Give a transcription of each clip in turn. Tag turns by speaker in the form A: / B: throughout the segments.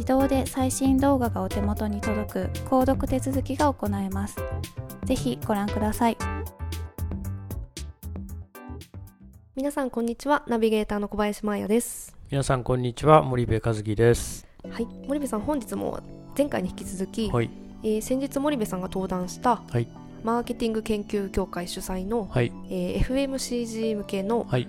A: 自動で最新動画がお手元に届く購読手続きが行えます。ぜひご覧ください。
B: 皆さんこんにちは。ナビゲーターの小林真彩です。
C: 皆さんこんにちは。森部和樹です。
B: はい。森部さん本日も前回に引き続き、
C: はい。
B: えー先日森部さんが登壇した
C: はい。
B: マーケティング研究協会主催の、
C: はい。
B: えー FMCG 向けの
C: はい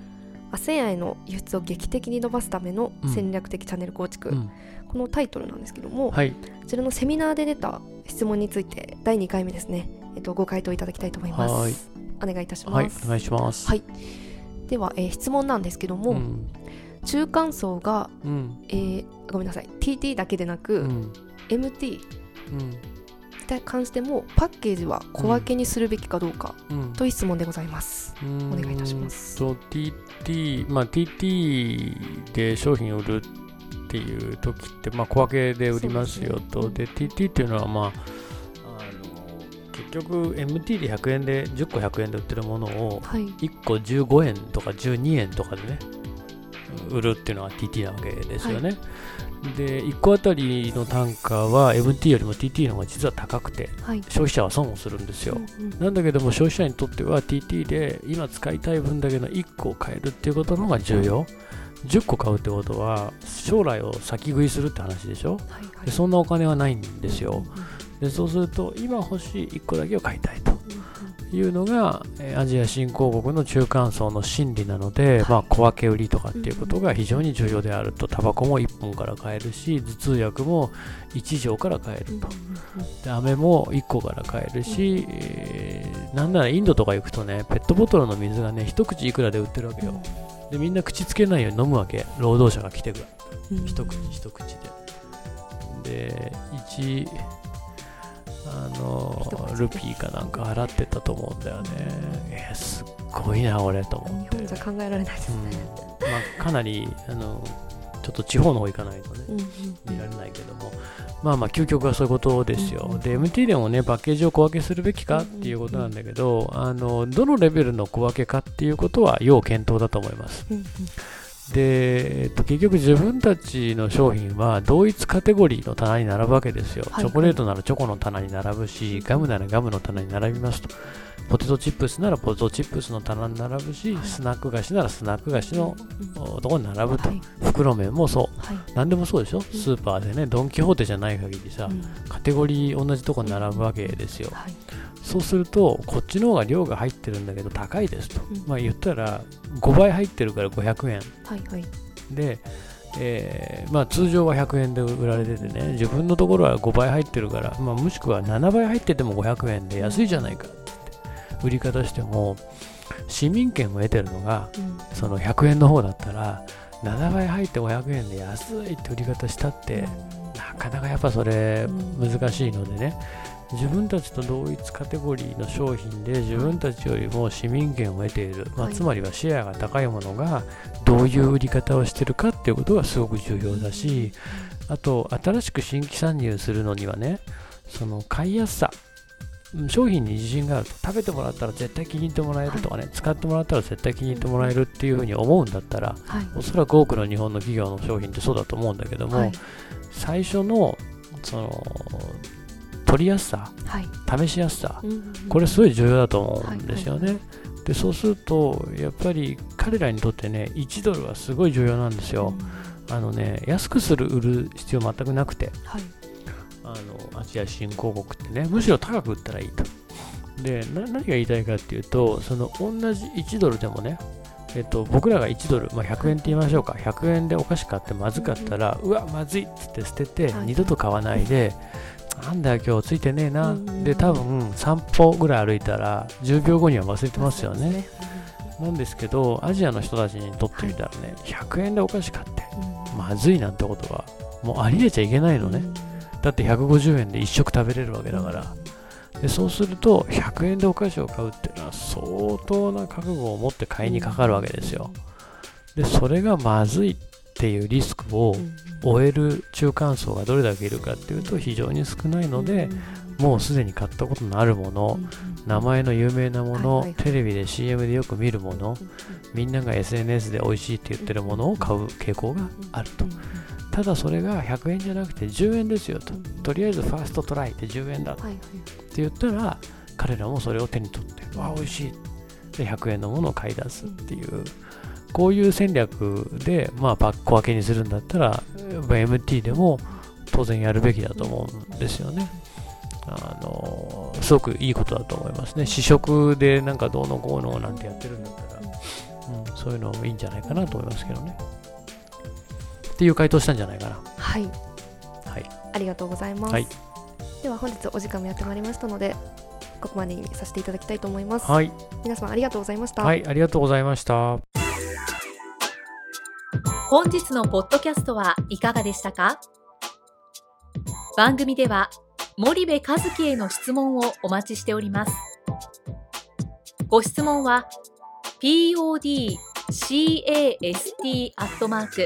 B: ASEAN への輸出を劇的に伸ばすための
C: うん。
B: 戦略的チャンネル構築、
C: うん。
B: このタイトルなんですけども、
C: はい。
B: こちらのセミナーで出た質問について第2回目ですね、えっと、ご回答いただきたいと思います。
C: はい。
B: お願いいたし
C: はい
B: ます、
C: お願いします。
B: はい。では、えー質問なんですけども、
C: うん。
B: 中間層が、
C: うん。
B: えーごめんなさい。TT だけでなく、
C: うん。
B: MT
C: うん。
B: に関してもパッケージは小分けにするべきかどうか
C: うん。
B: という質問でございます、
C: お
B: お願いいたします。
C: と TT まあ TT で商品を売るっていう時ってまあ小分けで売りますよと。で TT っていうのはまああの結局 MT で100円で10個100円で売ってるものを
B: はい。
C: 1個15円とか12円とかでね売るっていうのが TT なわけですよね、で1個あたりの単価は MT よりも TT の方が実は高くて
B: はい。
C: 消費者は損をするんですよ、
B: うんうん。
C: なんだけども消費者にとっては TT で今使いたい分だけの1個を買えるっていうことの方が重要。10個買うってことは将来を先食いするって話でしょ。
B: はいはい。
C: でそんなお金はないんですよ。
B: うんうん
C: でそうすると今欲しい1個だけを買いたいと。
B: うん
C: いうのがえーアジア新興国の中間層の心理なので、
B: はい。
C: まあ、小分け売りとかっていうことが非常に重要であるとタバコも1本から買えるし頭痛薬も1錠から買えると。で飴も1個から買えるし、えーなんならインドとか行くとねペットボトルの水がね一口いくらで売ってるわけよ。でみんな口つけないように飲むわけ。労働者が来てくる。
B: うん。
C: 一口一口で。で1あのルピーかなんか払ってたと思うんだよね。えーすっごいな俺と思って。
B: 日本じゃ考えられないです
C: うん。
B: ね、
C: まあ、かなりあのちょっと地方の方行かないとね
B: うんうん
C: 見られないけども、まあまあ究極はそういうことですよ。
B: うん
C: で MT でもねパッケージを小分けするべきかっていうことなんだけど、あのどのレベルの小分けかっていうことは要検討だと思います。
B: うんうん
C: で、えっと、結局自分たちの商品は同一カテゴリーの棚に並ぶわけですよ。
B: はい
C: チョコレートならチョコの棚に並ぶし、ガムならガムの棚に並びますと。ポテトチップスならポテトチップスの棚に並ぶし、
B: はい
C: スナック菓子ならスナック菓子のとこに並ぶと。
B: はい
C: 袋麺もそう。
B: はい
C: 何でもそうでしょ、スーパーでね、ドン・キホーテじゃない限りさ、
B: うん
C: カテゴリー同じとこに並ぶわけですよ。
B: はい
C: そうすると、こっちの方が量が入ってるんだけど高いですと。
B: うん。
C: まあ言ったら、5倍入ってるから500円。
B: はいはい。
C: で、えーまあ、通常は100円で売られててね自分のところは5倍入ってるから、まあ、もしくは7倍入ってても500円で安いじゃないか。って売り方しても市民権を得てるのがその100円の方だったら7倍入って500円で安いって売り方したってなかなかやっぱそれ難しいのでね自分たちと同一カテゴリーの商品で自分たちよりも市民権を得ている、まあ、つまりはシェアが高いものがどういう売り方をしてるかっていうことがすごく重要だしあと新しく新規参入するのにはねその買いやすさ商品に自信があると。食べてもらったら絶対気に入ってもらえるとかね、はい、使ってもらったら絶対気に入ってもらえるっていうふうに思うんだったら、はい、おそらく多くの日本の企業の商品ってそうだと思うんだけども、はい、最初のその取りやすさ、試しやすさ、これすごい重要だと思うんですよね。でそうするとやっぱり彼らにとってね1ドルはすごい重要なんですよ。あのね安くする売る必要全くなくて、あのアジア新興国ってね、むしろ高く売ったらいいと。で、何が言いたいかっていうと、その同じ1ドルでもね、えっと、僕らが1ドル、まあ、100円って言いましょうか、100円でお菓子買ってまずかったら、うわ、まずいっつって捨てて、二度と買わないで、なんだよ、今日ついてねえな。で、多分3歩ぐらい歩いたら、10秒後には忘れてますよね。なんですけど、アジアの人たちにとってみたらね、100円でお菓子買って、まずいなんてことは、もうありえちゃいけないのね。だって150円で1食食べれるわけだからでそうすると100円でお菓子を買うっていうのは相当な覚悟を持って買いにかかるわけですよ。でそれがまずいっていうリスクを終える中間層がどれだけいるかっていうと非常に少ないのでもうすでに買ったことのあるもの名前の有名なものテレビで CM でよく見るものみんなが SNS で美味しいって言ってるものを買う傾向があるとただそれが100円じゃなくて10円ですよと、とりあえずファーストトライで10円だって言ったら、彼らもそれを手に取って、わあ、美味しい。で、100円のものを買い出すっていう、こういう戦略で、まあ、小分けにするんだったら、MT でも当然やるべきだと思うんですよね。あのすごくいいことだと思いますね。試食でなんかどうのこうのなんてやってるんだったら、うん、そういうのもいいんじゃないかなと思いますけどね。っていう回答したんじゃないかな。
B: はい。
C: はい。
B: ありがとうございます。はい、では本日お時間もやってまいりましたので、ここまでにさせていただきたいと思います。
C: はい。
B: 皆様ありがとうございました。
C: はい、ありがとうございました。
D: 本日のポッドキャストはいかがでしたか？番組では森部和樹への質問をお待ちしております。ご質問は podcast アットマーク